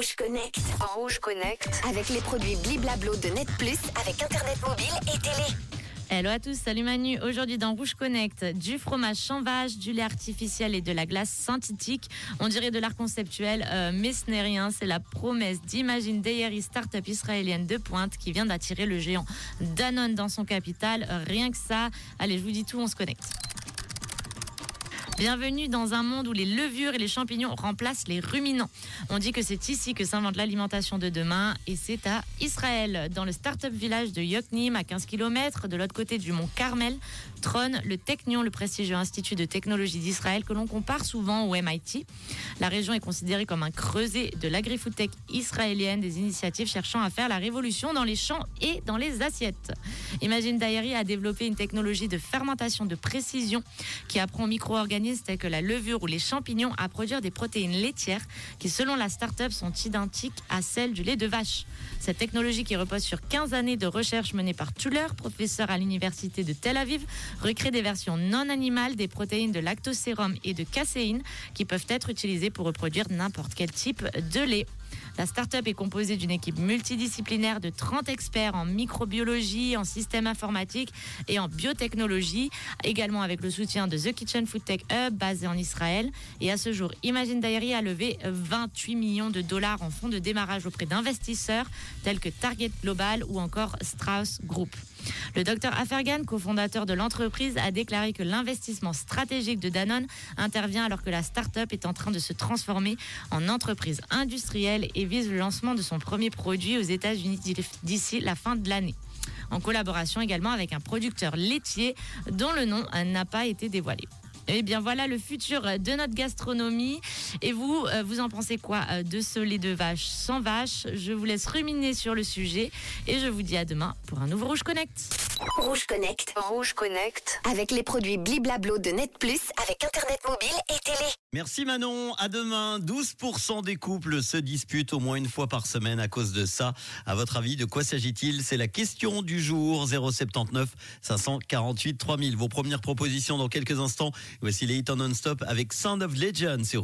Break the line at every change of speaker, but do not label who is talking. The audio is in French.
Rouge Connect.
En Rouge Connect.
Avec les produits Bliblablo de Net Plus, avec Internet mobile et télé.
Hello à tous, salut Manu. Aujourd'hui dans Rouge Connect, du fromage sans vache, du lait artificiel et de la glace synthétique. On dirait de l'art conceptuel, euh, mais ce n'est rien. C'est la promesse d'Imagine Dairy, start-up israélienne de pointe, qui vient d'attirer le géant Danone dans son capital. Rien que ça. Allez, je vous dis tout, on se connecte. Bienvenue dans un monde où les levures et les champignons remplacent les ruminants. On dit que c'est ici que s'invente l'alimentation de demain et c'est à Israël, dans le start-up village de Yoknim, à 15 km de l'autre côté du mont Carmel, trône le Technion, le prestigieux institut de technologie d'Israël que l'on compare souvent au MIT. La région est considérée comme un creuset de l'agri-food-tech israélienne, des initiatives cherchant à faire la révolution dans les champs et dans les assiettes. Imagine Dairy a développé une technologie de fermentation de précision qui apprend aux micro-organismes tels que la levure ou les champignons à produire des protéines laitières qui, selon la start-up, sont identiques à celles du lait de vache. Cette technologie qui repose sur 15 années de recherche menée par Tuller, professeur à l'université de Tel Aviv, recrée des versions non animales des protéines de lactosérum et de caséine qui peuvent être utilisées pour reproduire n'importe quel type de lait. La start-up est composée d'une équipe multidisciplinaire de 30 experts en microbiologie, en système informatique et en biotechnologie, également avec le soutien de The Kitchen Food Tech Hub basé en Israël. Et à ce jour, Imagine Dairy a levé 28 millions de dollars en fonds de démarrage auprès d'investisseurs tels que Target Global ou encore Strauss Group. Le docteur Afergan, cofondateur de l'entreprise, a déclaré que l'investissement stratégique de Danone intervient alors que la start-up est en train de se transformer en entreprise industrielle et vise le lancement de son premier produit aux États-Unis d'ici la fin de l'année. En collaboration également avec un producteur laitier dont le nom n'a pas été dévoilé. Eh bien voilà le futur de notre gastronomie. Et vous, euh, vous en pensez quoi euh, de ce lait de vache sans vache? Je vous laisse ruminer sur le sujet et je vous dis à demain pour un nouveau Rouge Connect.
Rouge Connect.
Rouge Connect.
Avec les produits Bliblablo de Net Plus, avec Internet mobile et télé.
Merci Manon, à demain. 12% des couples se disputent au moins une fois par semaine à cause de ça. À votre avis, de quoi s'agit-il? C'est la question du jour 079 548 3000. Vos premières propositions dans quelques instants. Voici les hits en non-stop avec Sound of Legend sur